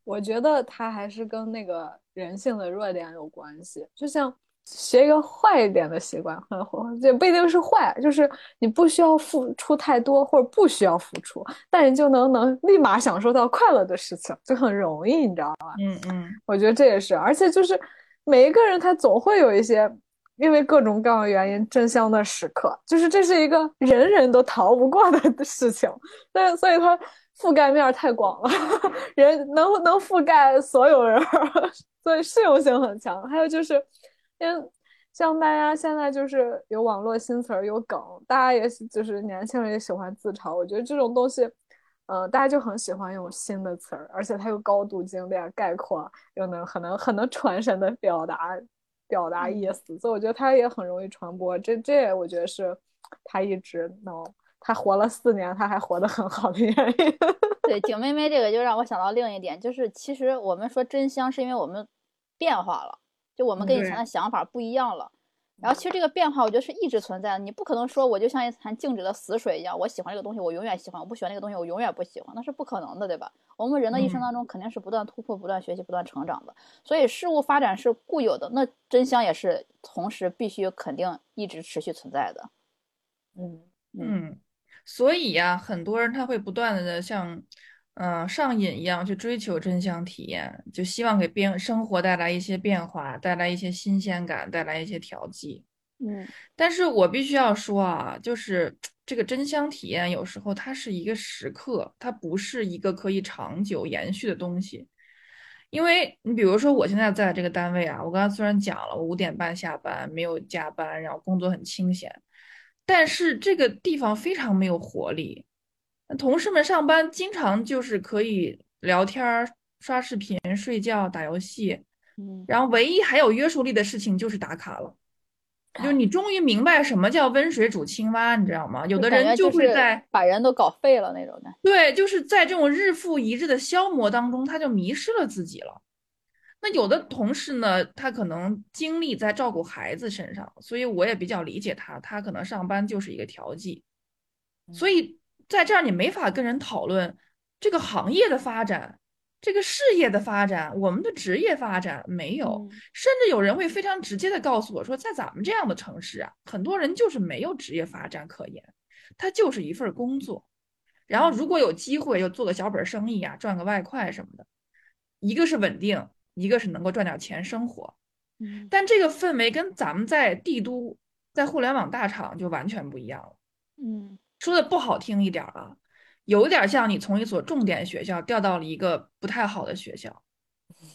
我觉得它还是跟那个人性的弱点有关系，就像学一个坏一点的习惯，也不一定是坏，就是你不需要付出太多，或者不需要付出，但你就能能立马享受到快乐的事情，就很容易，你知道吧？嗯嗯，我觉得这也是，而且就是每一个人他总会有一些因为各种各样的原因真香的时刻，就是这是一个人人都逃不过的事情，对，所以它。覆盖面太广了，人能能覆盖所有人，所以适用性很强。还有就是，因为像大家现在就是有网络新词儿，有梗，大家也就是年轻人也喜欢自嘲。我觉得这种东西，嗯，大家就很喜欢用新的词儿，而且它又高度精炼、概括，又能很能很能传神的表达表达意思，所以我觉得它也很容易传播。这这，我觉得是它一直能。他活了四年，他还活得很好的原因。对，景妹妹这个就让我想到另一点，就是其实我们说真香，是因为我们变化了，就我们跟以前的想法不一样了。然后其实这个变化，我觉得是一直存在的。你不可能说我就像一潭静止的死水一样，我喜欢这个东西，我永远喜欢；我不喜欢那个东西，我永远不喜欢，那是不可能的，对吧？我们人的一生当中肯定是不断突破、不断学习、不断成长的。所以事物发展是固有的，那真相也是同时必须肯定一直持续存在的。嗯嗯。所以呀，很多人他会不断的像，嗯，上瘾一样去追求真相体验，就希望给变生活带来一些变化，带来一些新鲜感，带来一些调剂。嗯，但是我必须要说啊，就是这个真香体验有时候它是一个时刻，它不是一个可以长久延续的东西。因为你比如说我现在在这个单位啊，我刚刚虽然讲了，我五点半下班，没有加班，然后工作很清闲。但是这个地方非常没有活力，同事们上班经常就是可以聊天、刷视频、睡觉、打游戏，嗯，然后唯一还有约束力的事情就是打卡了。就你终于明白什么叫温水煮青蛙，你知道吗？有的人就会在把人都搞废了那种的。对，就是在这种日复一日的消磨当中，他就迷失了自己了。那有的同事呢，他可能精力在照顾孩子身上，所以我也比较理解他。他可能上班就是一个调剂，所以在这儿你没法跟人讨论这个行业的发展、这个事业的发展、我们的职业发展没有。甚至有人会非常直接的告诉我说，在咱们这样的城市啊，很多人就是没有职业发展可言，他就是一份工作。然后如果有机会，又做个小本生意啊，赚个外快什么的，一个是稳定。一个是能够赚点钱生活，嗯，但这个氛围跟咱们在帝都、在互联网大厂就完全不一样了，嗯，说的不好听一点啊，有点像你从一所重点学校调到了一个不太好的学校，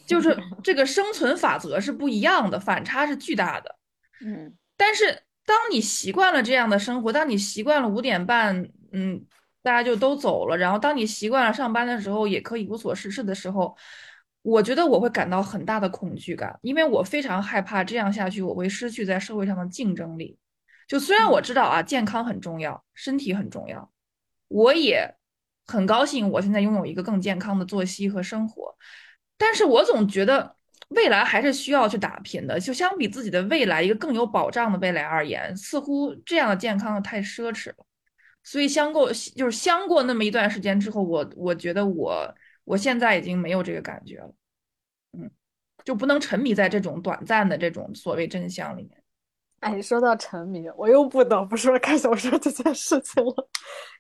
就是 这个生存法则是不一样的，反差是巨大的，嗯，但是当你习惯了这样的生活，当你习惯了五点半，嗯，大家就都走了，然后当你习惯了上班的时候也可以无所事事的时候。我觉得我会感到很大的恐惧感，因为我非常害怕这样下去我会失去在社会上的竞争力。就虽然我知道啊，健康很重要，身体很重要，我也很高兴我现在拥有一个更健康的作息和生活，但是我总觉得未来还是需要去打拼的。就相比自己的未来一个更有保障的未来而言，似乎这样的健康太奢侈了。所以相过就是相过那么一段时间之后，我我觉得我。我现在已经没有这个感觉了，嗯，就不能沉迷在这种短暂的这种所谓真相里面。哎，说到沉迷，我又不得不说看小说这件事情了，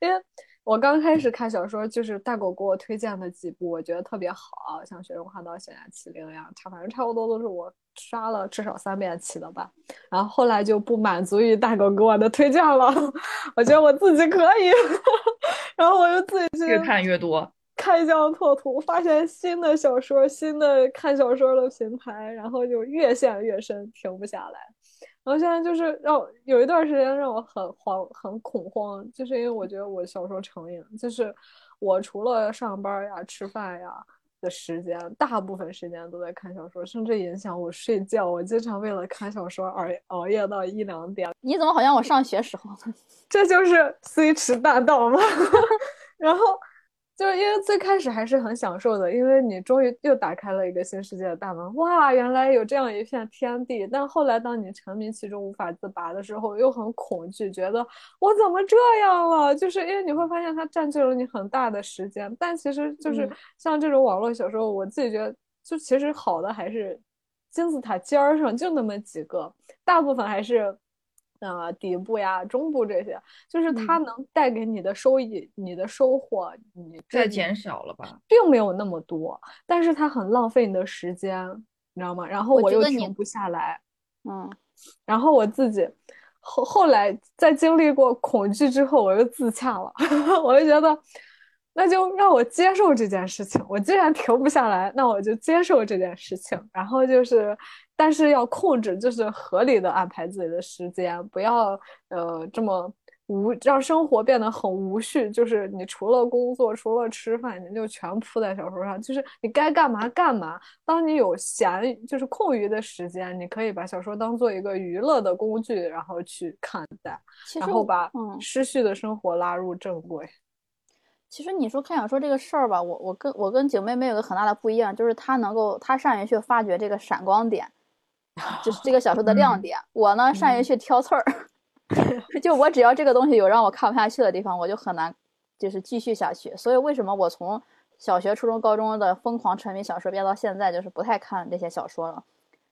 因为我刚开始看小说，就是大狗给我推荐的几部，我觉得特别好，像《雪中花道》《悬崖奇灵》呀，差反正差不多都是我刷了至少三遍起的吧。然后后来就不满足于大狗给我的推荐了，我觉得我自己可以，然后我就自己去越看越多，开疆拓土，发现新的小说、新的看小说的平台，然后就越陷越深，停不下来。然后现在就是让有一段时间让我很慌、很恐慌，就是因为我觉得我小说成瘾，就是我除了上班呀、吃饭呀的时间，大部分时间都在看小说，甚至影响我睡觉。我经常为了看小说而熬夜到一两点。你怎么好像我上学时候呢？这就是虽迟大道吗？然后。就是因为最开始还是很享受的，因为你终于又打开了一个新世界的大门，哇，原来有这样一片天地。但后来当你沉迷其中无法自拔的时候，又很恐惧，觉得我怎么这样了？就是因为你会发现它占据了你很大的时间。但其实就是像这种网络小说，我自己觉得，就其实好的还是金字塔尖儿上就那么几个，大部分还是。啊，底部呀，中部这些，就是它能带给你的收益，你的收获，你在减少了吧，并没有那么多，但是它很浪费你的时间，你知道吗？然后我又停不下来，嗯，然后我自己后后来在经历过恐惧之后，我又自洽了，我就觉得。那就让我接受这件事情。我既然停不下来，那我就接受这件事情。然后就是，但是要控制，就是合理的安排自己的时间，不要呃这么无，让生活变得很无序。就是你除了工作，除了吃饭，你就全扑在小说上。就是你该干嘛干嘛。当你有闲，就是空余的时间，你可以把小说当做一个娱乐的工具，然后去看待，然后把失序的生活拉入正轨。其实你说看小说这个事儿吧，我我跟我跟景妹妹有个很大的不一样，就是她能够她善于去发掘这个闪光点，就是这个小说的亮点。我呢善于去挑刺儿，就我只要这个东西有让我看不下去的地方，我就很难就是继续下去。所以为什么我从小学、初中、高中的疯狂沉迷小说，变到现在就是不太看这些小说了？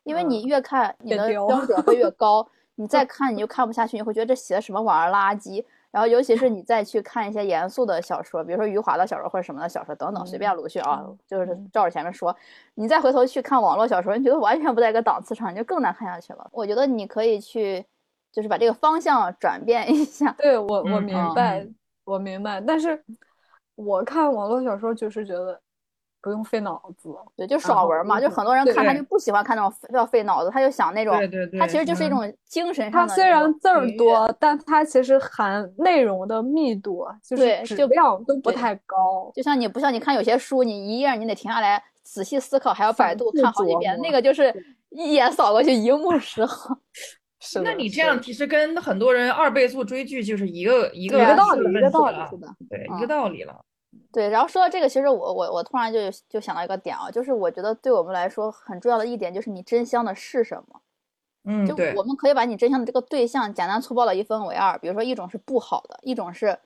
因为你越看你的标准会越 高，你再看你就看不下去，你会觉得这写的什么玩意儿垃圾。然后，尤其是你再去看一些严肃的小说，比如说余华的小说或者什么的小说等等，随便鲁迅啊，就是照着前面说，你再回头去看网络小说，你觉得完全不在一个档次上，你就更难看下去了。我觉得你可以去，就是把这个方向转变一下。对我，我明白，我明白。但是我看网络小说就是觉得。不用费脑子，对，就爽文嘛。就很多人看他就不喜欢看那种要费脑子，他就想那种，对对对，他其实就是一种精神上的。他虽然字儿多，但他其实含内容的密度就是质量都不太高。就像你不像你看有些书，你一页你得停下来仔细思考，还要百度看好几遍，那个就是一眼扫过去一目十行。是那你这样其实跟很多人二倍速追剧就是一个一个一个道理，一个道理，对，一个道理了。对，然后说到这个，其实我我我突然就就想到一个点啊，就是我觉得对我们来说很重要的一点就是你真香的是什么？嗯，就我们可以把你真香的这个对象简单粗暴的一分为二，比如说一种是不好的，一种是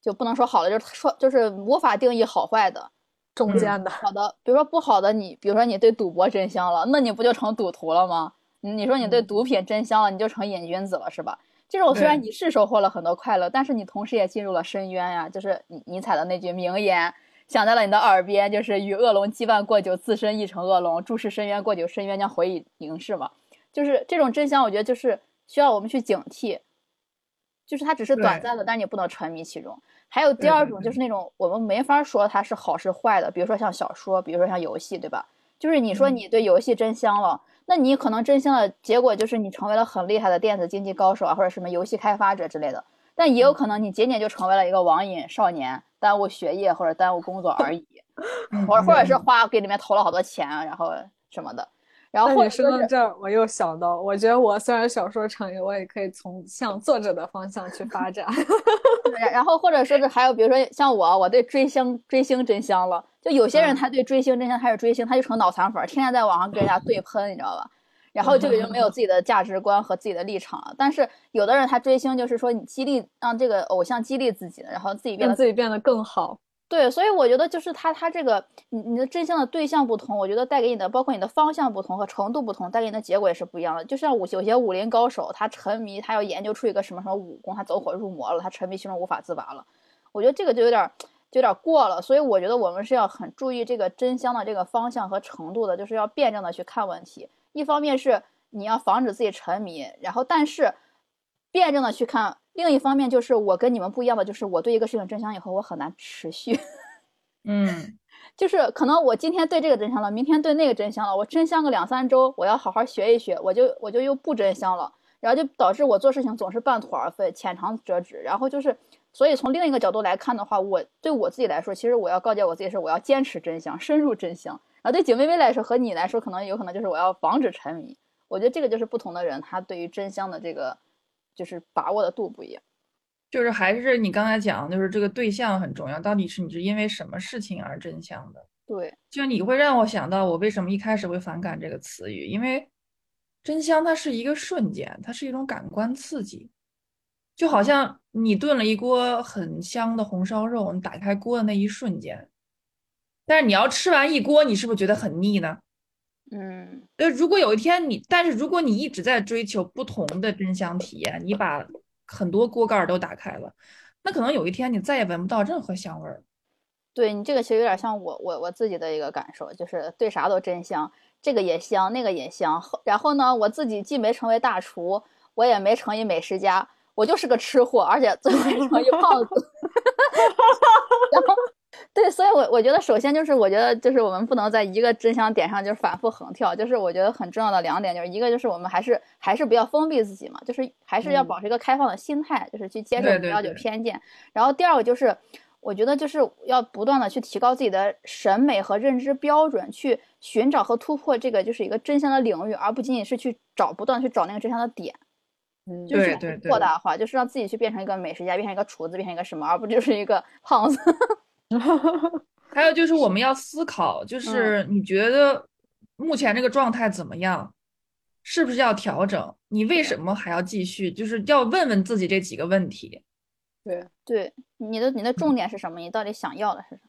就不能说好的，就是说就是无法定义好坏的，中间的。好的，比如说不好的，你比如说你对赌博真香了，那你不就成赌徒了吗？你说你对毒品真香了，你就成瘾君子了，是吧？这种虽然你是收获了很多快乐，但是你同时也进入了深渊呀。就是尼尼采的那句名言，响在了你的耳边，就是与恶龙羁绊过久，自身亦成恶龙；注视深渊过久，深渊将回以凝视嘛。就是这种真相，我觉得就是需要我们去警惕。就是它只是短暂的，但是你不能沉迷其中。还有第二种，就是那种我们没法说它是好是坏的，比如说像小说，比如说像游戏，对吧？就是你说你对游戏真香了。那你可能真心的结果就是你成为了很厉害的电子竞技高手啊，或者什么游戏开发者之类的。但也有可能你仅仅就成为了一个网瘾少年，耽误学业或者耽误工作而已，或者或者是花给里面投了好多钱，然后什么的。然后你说到这儿，我又想到，我觉得我虽然小说成瘾，我也可以从向作者的方向去发展。然后或者说是还有比如说像我，我对追星追星真香了。就有些人他对追星真香，他是追星，他就成脑残粉，天天在网上跟人家对喷，你知道吧？然后就已经没有自己的价值观和自己的立场了。但是有的人他追星就是说你激励让这个偶像激励自己，然后自己变得自己变得更好。对，所以我觉得就是他他这个你你的真相的对象不同，我觉得带给你的包括你的方向不同和程度不同，带给你的结果也是不一样的。就像武有些武林高手，他沉迷，他要研究出一个什么什么武功，他走火入魔了，他沉迷其中无法自拔了。我觉得这个就有点就有点过了。所以我觉得我们是要很注意这个真香的这个方向和程度的，就是要辩证的去看问题。一方面是你要防止自己沉迷，然后但是辩证的去看。另一方面就是我跟你们不一样的，就是我对一个事情真香以后，我很难持续。嗯，就是可能我今天对这个真香了，明天对那个真香了，我真香个两三周，我要好好学一学，我就我就又不真香了，然后就导致我做事情总是半途而废，浅尝辄止。然后就是，所以从另一个角度来看的话，我对我自己来说，其实我要告诫我自己是我要坚持真香，深入真香。然后对景薇薇来说和你来说，可能有可能就是我要防止沉迷。我觉得这个就是不同的人，他对于真香的这个就是把握的度不一样。就是还是你刚才讲，就是这个对象很重要，到底是你是因为什么事情而真香的？对，就你会让我想到我为什么一开始会反感这个词语，因为真香它是一个瞬间，它是一种感官刺激，就好像你炖了一锅很香的红烧肉，你打开锅的那一瞬间，但是你要吃完一锅，你是不是觉得很腻呢？嗯，呃，如果有一天你，但是如果你一直在追求不同的真香体验，你把。很多锅盖都打开了，那可能有一天你再也闻不到任何香味儿。对你这个其实有点像我我我自己的一个感受，就是对啥都真香，这个也香，那个也香。然后呢，我自己既没成为大厨，我也没成为美食家，我就是个吃货，而且最后成一胖子。然后。对，所以，我我觉得，首先就是，我觉得就是我们不能在一个真相点上就是反复横跳，就是我觉得很重要的两点，就是一个就是我们还是还是不要封闭自己嘛，就是还是要保持一个开放的心态，就是去接受不要有偏见。然后第二个就是，我觉得就是要不断的去提高自己的审美和认知标准，去寻找和突破这个就是一个真相的领域，而不仅仅是去找不断去找那个真相的点，嗯，就是扩大化，就是让自己去变成一个美食家，变成一个厨子，变成一个什么，而不就是一个胖子。还有就是我们要思考，就是你觉得目前这个状态怎么样？是不是要调整？你为什么还要继续？就是要问问自己这几个问题。对对，你的你的重点是什么？你到底想要的是什么？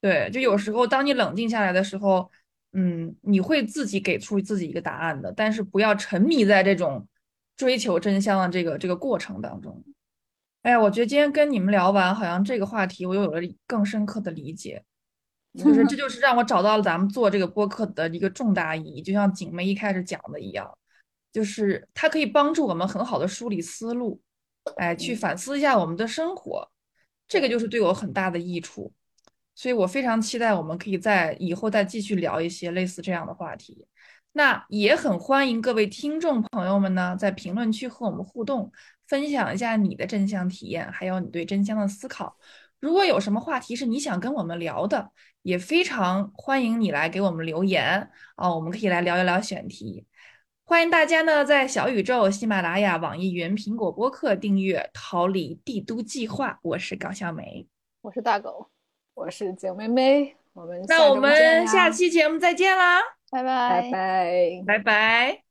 对，就有时候当你冷静下来的时候，嗯，你会自己给出自己一个答案的。但是不要沉迷在这种追求真相的这个这个过程当中。哎呀，我觉得今天跟你们聊完，好像这个话题我又有了更深刻的理解，就是 这就是让我找到了咱们做这个播客的一个重大意义。就像景梅一开始讲的一样，就是它可以帮助我们很好的梳理思路，哎，去反思一下我们的生活，这个就是对我很大的益处。所以我非常期待我们可以在以后再继续聊一些类似这样的话题。那也很欢迎各位听众朋友们呢，在评论区和我们互动。分享一下你的真香体验，还有你对真香的思考。如果有什么话题是你想跟我们聊的，也非常欢迎你来给我们留言啊，我们可以来聊一聊选题。欢迎大家呢在小宇宙、喜马拉雅、网易云、苹果播客订阅《逃离帝都计划》。我是高小梅，我是大狗，我是景妹妹。我们那我们下期节目再见啦，拜拜拜拜拜拜。